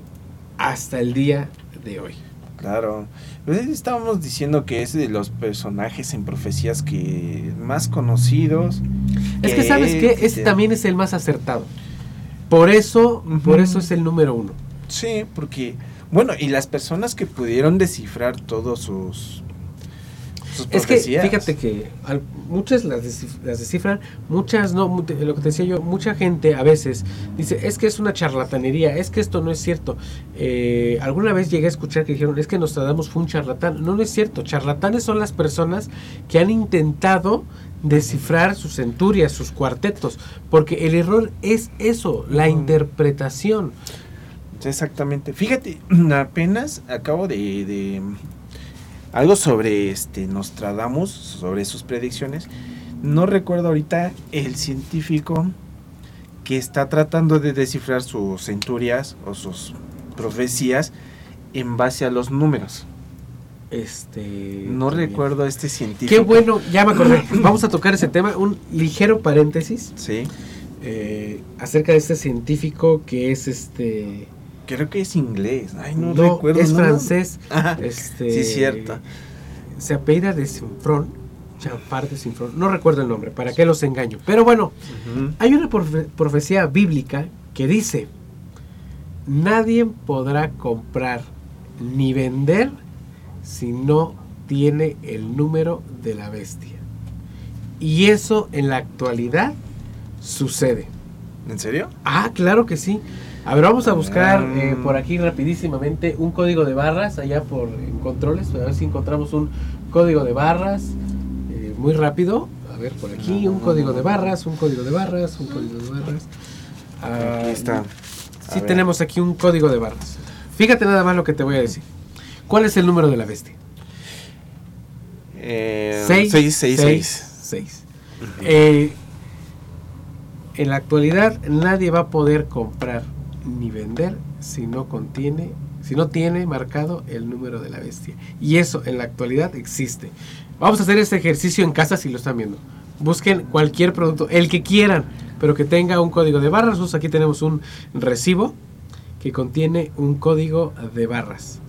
hasta el día de hoy. Claro. Pues estábamos diciendo que es de los personajes en profecías que más conocidos. Es que sabes que este también es el más acertado. Por eso, por eso es el número uno. Sí, porque bueno, y las personas que pudieron descifrar todos sus sus Es que fíjate que al- muchas las, descif- las descifran, muchas no, lo que te decía yo, mucha gente a veces dice, es que es una charlatanería, es que esto no es cierto. Eh, alguna vez llegué a escuchar que dijeron, es que Nostradamus fue un charlatán. No, no es cierto. Charlatanes son las personas que han intentado descifrar sus centurias, sus cuartetos, porque el error es eso, la Ujú. interpretación. Exactamente. Fíjate, *clears throat* apenas acabo de, de algo sobre este Nostradamus, sobre sus predicciones. No recuerdo ahorita el científico que está tratando de descifrar sus centurias o sus profecías en base a los números. Este, No también. recuerdo a este científico. Qué bueno, ya me acordé. *clears throat* Vamos a tocar ese tema, un ligero paréntesis Sí, eh, acerca de este científico que es este. Creo que es inglés. Ay, no, no, recuerdo. es no. francés. *laughs* Ajá, Este, sí, cierto. Se apellida de Sinfrón, Champar de Sinfrón. No recuerdo el nombre, ¿para qué los engaño? Pero bueno, hay una profe- profecía bíblica que dice: Nadie podrá comprar ni vender si no tiene el número de la bestia. Y eso en la actualidad sucede. ¿En serio? Ah, claro que sí. A ver, vamos a buscar Mm. eh, por aquí rapidísimamente un código de barras allá por en controles. A ver si encontramos un código de barras eh, muy rápido. A ver, por aquí un código de barras, un código de barras, un código de barras. Ah, Aquí está. A Sí, ver. tenemos aquí un código de barras. Fíjate nada más lo que te voy a decir. ¿Cuál es el número de la bestia? Eh, Seis, 666. seis. Eh, en la actualidad nadie va a poder comprar ni vender si no contiene, si no tiene marcado el número de la bestia. Y eso en la actualidad existe. Vamos a hacer este ejercicio en casa si lo están viendo. Busquen cualquier producto, el que quieran, pero que tenga un código de barras. Nosotros aquí tenemos un recibo que contiene un código de barras.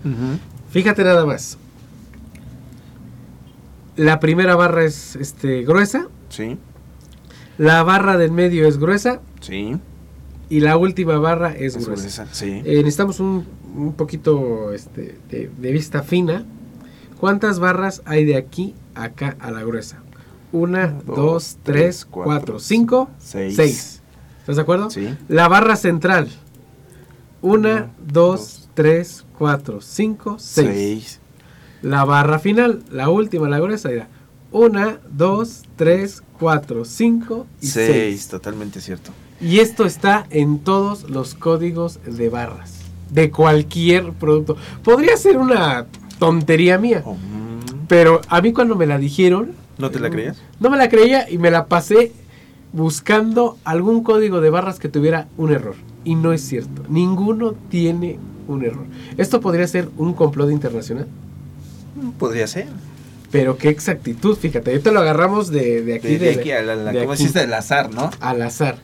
Fíjate nada más. La primera barra es este, gruesa, Sí, la barra del medio es gruesa sí. Y la última barra es, Es gruesa. gruesa, sí. Eh, necesitamos un, un poquito este, de, de vista fina. ¿Cuántas barras hay de aquí a acá a la gruesa? Una, Dos, dos, tres, cuatro, cuatro, cinco, seis. seis. ¿Estás de acuerdo? Sí. La barra central. Una, dos, dos, tres, cuatro, cinco, seis. Seis. La barra final, la última, la gruesa, era una, dos, tres, cuatro, cinco y Seis. seis. Totalmente cierto. Y esto está en todos los códigos de barras. De cualquier producto. Podría ser una tontería mía. Oh. Pero a mí cuando me la dijeron... ¿No te la creías? No me la creía y me la pasé buscando algún código de barras que tuviera un error. Y no es cierto. Ninguno tiene un error. Esto podría ser un complot internacional. Podría ser. Pero qué exactitud, fíjate. Ahorita lo agarramos de, de aquí. De, de de- aquí a la, la- de ¿cómo aquí. hiciste? El azar, ¿no? al azar.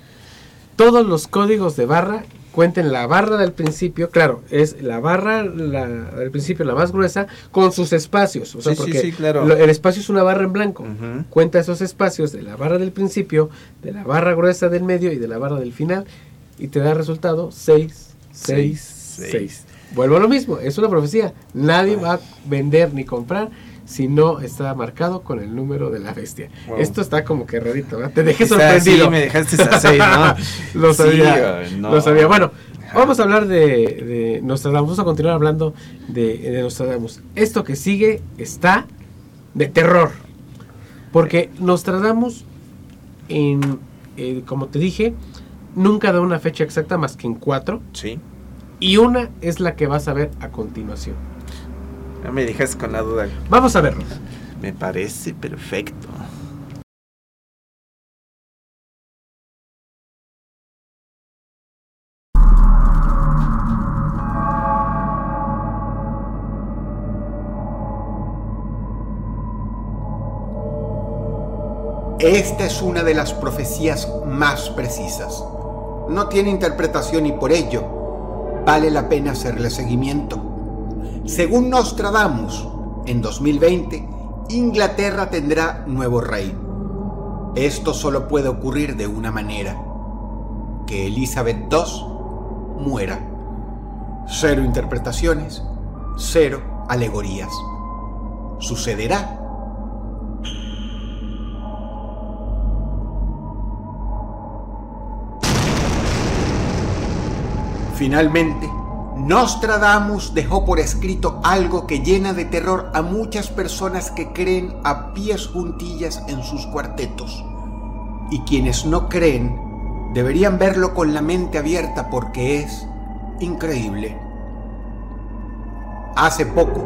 Todos los códigos de barra cuenten la barra del principio, claro, es la barra la, del principio la más gruesa con sus espacios, o sea, Sí, porque sí, claro. lo- el espacio es una barra en blanco. Cuenta esos espacios de la barra del principio, de la barra gruesa del medio y de la barra del final y te da resultado 6 6 Seis, 6. Vuelvo a lo mismo, es una profecía. Nadie va a vender ni comprar si no está marcado con el número de la bestia. Wow. Esto está como que rarito, ¿verdad? Te dejé sorprendido. sí, me dejaste a seis, ¿no? *laughs* lo sabía. no. Lo sabía. Bueno, vamos a hablar de, de Nostradamus. Vamos a continuar hablando de, de Nostradamus. Esto que sigue está de terror. Porque Nostradamus, en, eh, como te dije, nunca da una fecha exacta más que en cuatro. Sí. Y una es la que vas a ver a continuación. Ya me dejaste con la duda. Vamos a verlo. Me parece perfecto. Esta es una de las profecías más precisas. No tiene interpretación y por ello vale la pena hacerle seguimiento. Según Nostradamus, en 2020 Inglaterra tendrá nuevo rey. Esto solo puede ocurrir de una manera. Que Elizabeth II muera. Cero interpretaciones, cero alegorías. Sucederá Finalmente, Nostradamus dejó por escrito algo que llena de terror a muchas personas que creen a pies juntillas en sus cuartetos. Y quienes no creen deberían verlo con la mente abierta porque es increíble. Hace poco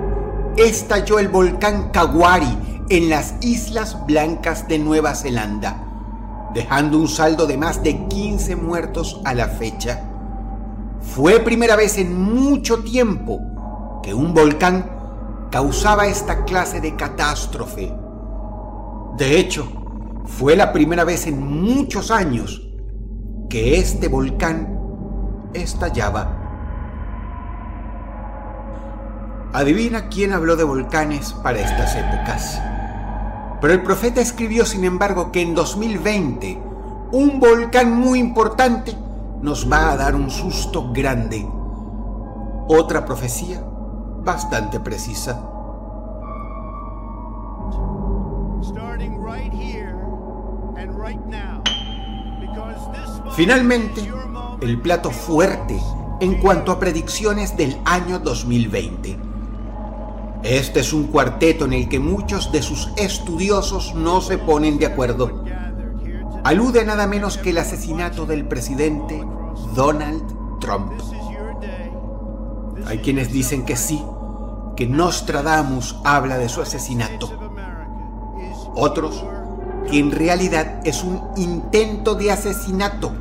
estalló el volcán Kawari en las Islas Blancas de Nueva Zelanda, dejando un saldo de más de 15 muertos a la fecha. Fue primera vez en mucho tiempo que un volcán causaba esta clase de catástrofe. De hecho, fue la primera vez en muchos años que este volcán estallaba. Adivina quién habló de volcanes para estas épocas. Pero el profeta escribió, sin embargo, que en 2020 un volcán muy importante nos va a dar un susto grande. Otra profecía bastante precisa. Finalmente, el plato fuerte en cuanto a predicciones del año 2020. Este es un cuarteto en el que muchos de sus estudiosos no se ponen de acuerdo. Alude a nada menos que el asesinato del presidente Donald Trump. Hay quienes dicen que sí, que Nostradamus habla de su asesinato. Otros, que en realidad es un intento de asesinato.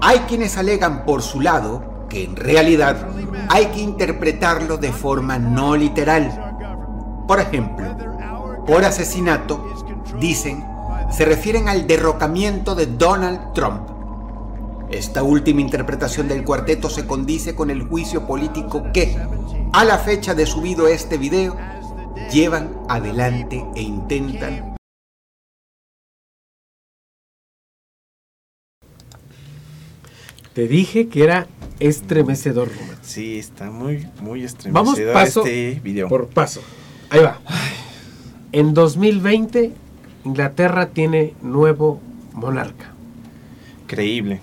Hay quienes alegan por su lado que en realidad hay que interpretarlo de forma no literal. Por ejemplo, por asesinato, dicen, se refieren al derrocamiento de Donald Trump. Esta última interpretación del cuarteto se condice con el juicio político que, a la fecha de subido este video, llevan adelante e intentan Te dije que era estremecedor. Sí, está muy, muy Vamos estremecedor paso este video. por paso. Ahí va. En 2020, Inglaterra tiene nuevo monarca. Increíble.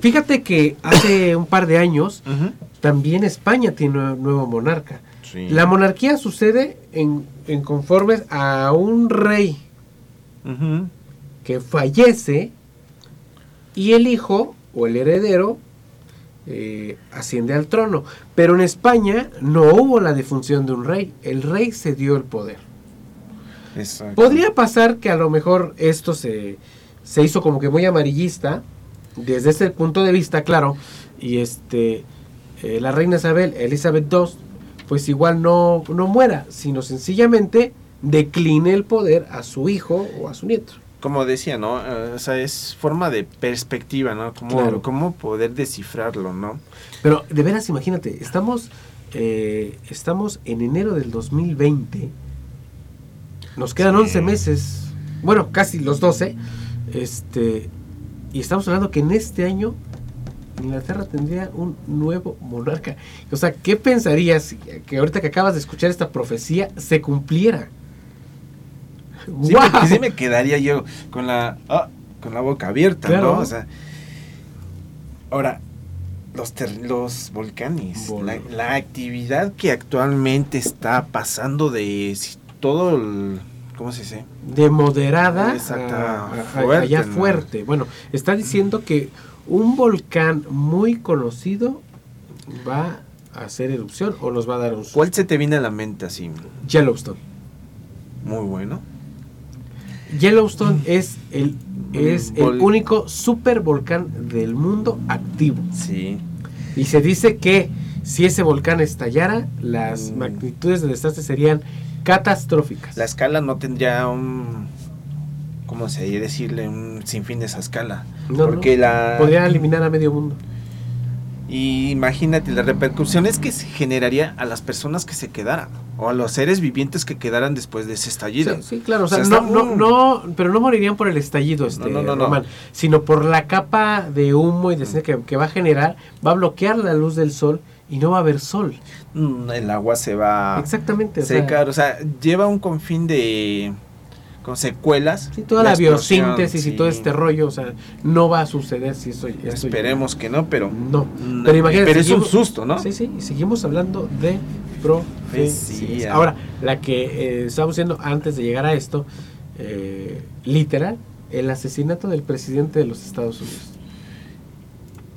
Fíjate que hace un par de años también España tiene un nuevo monarca. Sí. La monarquía sucede en, en conformes a un rey que fallece y el hijo o el heredero eh, asciende al trono. Pero en España no hubo la defunción de un rey, el rey se dio el poder. Exacto. Podría pasar que a lo mejor esto se, se hizo como que muy amarillista, desde ese punto de vista, claro, y este eh, la reina Isabel, Elizabeth II, pues igual no, no muera, sino sencillamente decline el poder a su hijo o a su nieto. Como decía, ¿no? Eh, o sea, es forma de perspectiva, ¿no? Cómo, Claro. cómo poder descifrarlo, ¿no? Pero de veras, imagínate, estamos, eh, estamos en enero del 2020, nos quedan Sí. 11 meses, bueno, casi los 12, este, y estamos hablando que en este año Inglaterra tendría un nuevo monarca. O sea, ¿qué pensarías que ahorita que acabas de escuchar esta profecía se cumpliera? Sí, porque sí me quedaría yo con la, ah, con la boca abierta, Claro. ¿no? O sea, ahora, los, ter- los volcanes, Vol- la, la actividad que actualmente está pasando de todo el, ¿cómo se dice? de moderada Exacto, a, fuerte, allá ¿no? fuerte. Bueno, está diciendo que un volcán muy conocido va a hacer erupción o nos va a dar un ¿Cuál se te viene a la mente así? Yellowstone. Muy bueno. Yellowstone es el es el único supervolcán del mundo activo. Sí. Y se dice que si ese volcán estallara, las Mm. magnitudes de desastre serían catastróficas. La escala no tendría un, ¿cómo se decirle? Un sinfín de esa escala. No, no. porque la... Podría eliminar a medio mundo. Y imagínate las repercusiones que se generaría a las personas que se quedaran o a los seres vivientes que quedaran después de ese estallido. Sí, sí, claro, o sea, O sea, no, no, no, pero no morirían por el estallido, este, no, no, no. Román, sino por la capa de humo y de que, que va a generar, va a bloquear la luz del sol y no va a haber sol. Mm, El agua se va Exactamente, a o sea, secar, o sea, lleva un confín de con secuelas. sí, toda la, biosíntesis y todo este rollo, o sea, no va a suceder si eso esto Esperemos que no, pero No, pero imagínate. pero es un susto, ¿no? Sí, sí, y seguimos hablando de profecías. Profecía. Ahora, la que eh, estábamos viendo antes de llegar a esto, eh, literal, el asesinato del presidente de los Estados Unidos.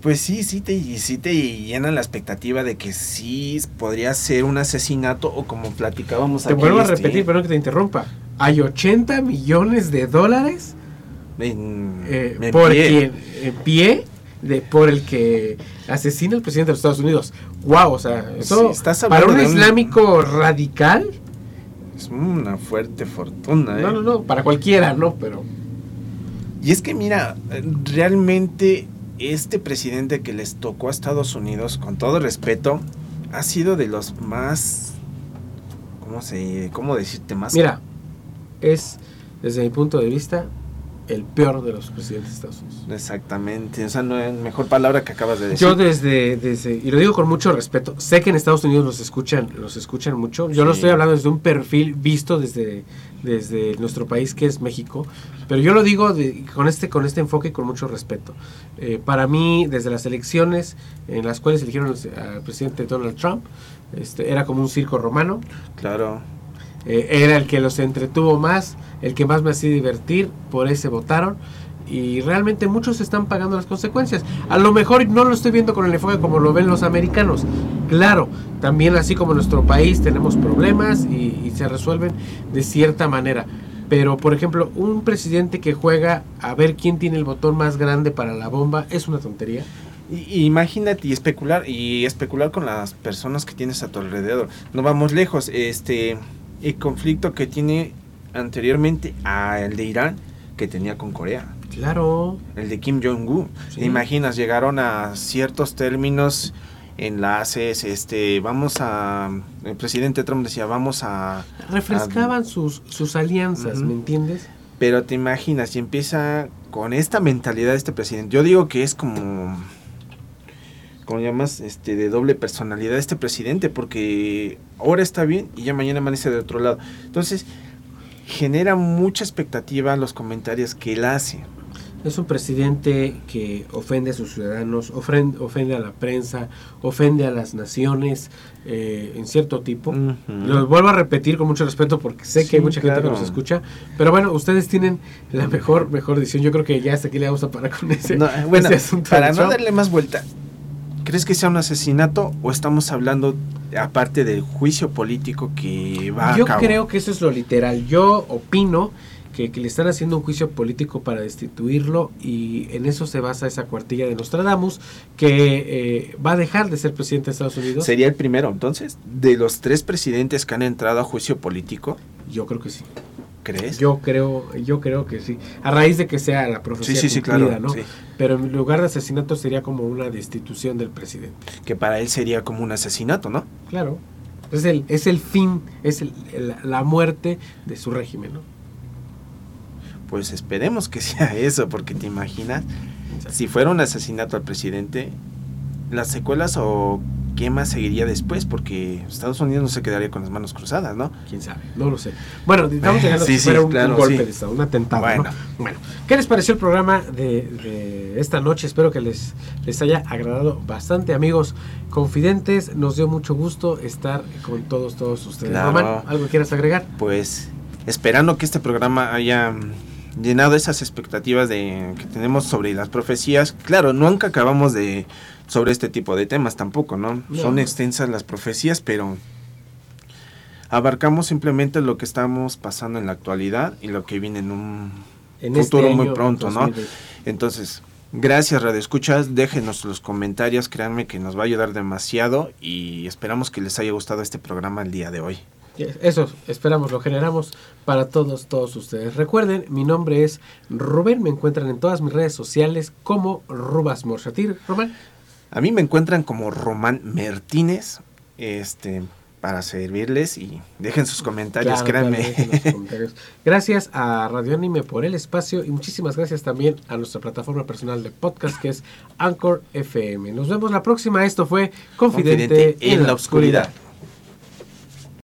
Pues sí, sí te, sí te llena la expectativa de que sí podría ser un asesinato o como platicábamos Te aquí, vuelvo a repetir, perdón que te interrumpa. Hay 80 millones de dólares en- eh, en por pie. quien en pie de por el que asesina al presidente de los Estados Unidos. Wow, o sea, eso Sí, estás para un islámico radical, Es una fuerte fortuna, ¿eh? no, no, no, para cualquiera, no, pero Y es que mira, realmente este presidente que les tocó a Estados Unidos, con todo respeto, ha sido de los más, ¿cómo se, cómo decirte más? Mira, es, desde mi punto de vista, el peor de los presidentes de Estados Unidos. Exactamente, o sea, no es mejor palabra que acabas de decir. Yo desde, desde, y lo digo con mucho respeto, sé que en Estados Unidos los escuchan, los escuchan mucho. Yo lo Sí. estoy hablando desde un perfil visto desde, desde nuestro país que es México, pero yo lo digo de- con este, con este enfoque y con mucho respeto. Eh, para mí, desde las elecciones en las cuales eligieron al presidente Donald Trump, este, era como un circo romano. Claro, Eh, era el que los entretuvo más, el que más me hacía divertir, por ese votaron. Y realmente muchos están pagando las consecuencias. A lo mejor no lo estoy viendo con el enfoque como lo ven los americanos. Claro, también así como en nuestro país tenemos problemas y, y se resuelven de cierta manera. Pero, por ejemplo, un presidente que juega a ver quién tiene el botón más grande para la bomba es una tontería. Imagínate y especular y especular con las personas que tienes a tu alrededor. No vamos lejos, este el conflicto que tiene anteriormente a el de Irán que tenía con Corea, Claro. el de Kim Jong Un. Sí. ¿Te imaginas llegaron a ciertos términos enlaces, este, vamos a el presidente Trump decía, vamos a Refrescaban sus, sus alianzas. ¿me entiendes? pero te imaginas y empieza con esta mentalidad de este presidente. Yo digo que es como como llamas este de doble personalidad este presidente porque ahora está bien y ya mañana amanece de otro lado. Entonces, genera mucha expectativa los comentarios que él hace. Es un presidente que ofende a sus ciudadanos, ofende, ofende a la prensa, ofende a las naciones eh, en cierto tipo. Ujú. Lo vuelvo a repetir con mucho respeto porque sé Sí, que hay mucha gente que claro. nos escucha. Pero bueno, ustedes tienen la mejor mejor decisión. Yo creo que ya hasta aquí le vamos a parar con ese, No, eh, bueno, ese asunto para no darle más vuelta, ¿crees que sea un asesinato o estamos hablando aparte del juicio político que va Yo a cabo? creo que eso es lo literal. Yo opino que, que le están haciendo un juicio político para destituirlo y en eso se basa esa cuartilla de Nostradamus que eh, va a dejar de ser presidente de Estados Unidos. Sería el primero, entonces, de los tres presidentes que han entrado a juicio político, Yo creo que sí. ¿crees? Yo creo, yo creo que sí. A raíz de que sea la profecía Sí, sí, sí, cumplida, claro, ¿no? Pero en lugar de asesinato sería como una destitución del presidente. que para él sería como un asesinato, ¿no? Claro. Es el, es el fin, es el- la muerte de su régimen, ¿no? Pues esperemos que *laughs* sea eso, porque te imaginas, si fuera un asesinato al presidente, las secuelas o qué más seguiría después, porque Estados Unidos no se quedaría con las manos cruzadas, ¿no? quién sabe, no lo sé. Bueno, *laughs* estamos llegando Sí, a sí, un, claro, un golpe sí. de Estado, un atentado. Bueno. ¿no? Bueno, ¿qué les pareció el programa de, de esta noche? Espero que les, les haya agradado bastante, amigos confidentes. Nos dio mucho gusto estar con todos, todos ustedes. Claro. Román, ¿algo quieras agregar? Pues esperando que este programa haya llenado esas expectativas de que tenemos sobre las profecías. Claro, nunca acabamos de sobre este tipo de temas tampoco, ¿no? Son extensas las profecías, pero abarcamos simplemente lo que estamos pasando en la actualidad y lo que viene en un En futuro este muy pronto, ¿no? 2020. Entonces, gracias Radio Escuchas, déjenos los comentarios, créanme que nos va a ayudar demasiado y esperamos que les haya gustado este programa el día de hoy. Eso esperamos, lo generamos para todos, todos ustedes. Recuerden, mi nombre es Rubén, me encuentran en todas mis redes sociales como Rubas Morshatir. Román. A mí me encuentran como Román Martínez, este, para servirles y dejen sus comentarios, Claro, créanme. comentarios. Gracias a Radio Anime por el espacio y muchísimas gracias también a nuestra plataforma personal de podcast que es Anchor FM. Nos vemos la próxima. Esto fue Confidente, Confidente en la oscuridad.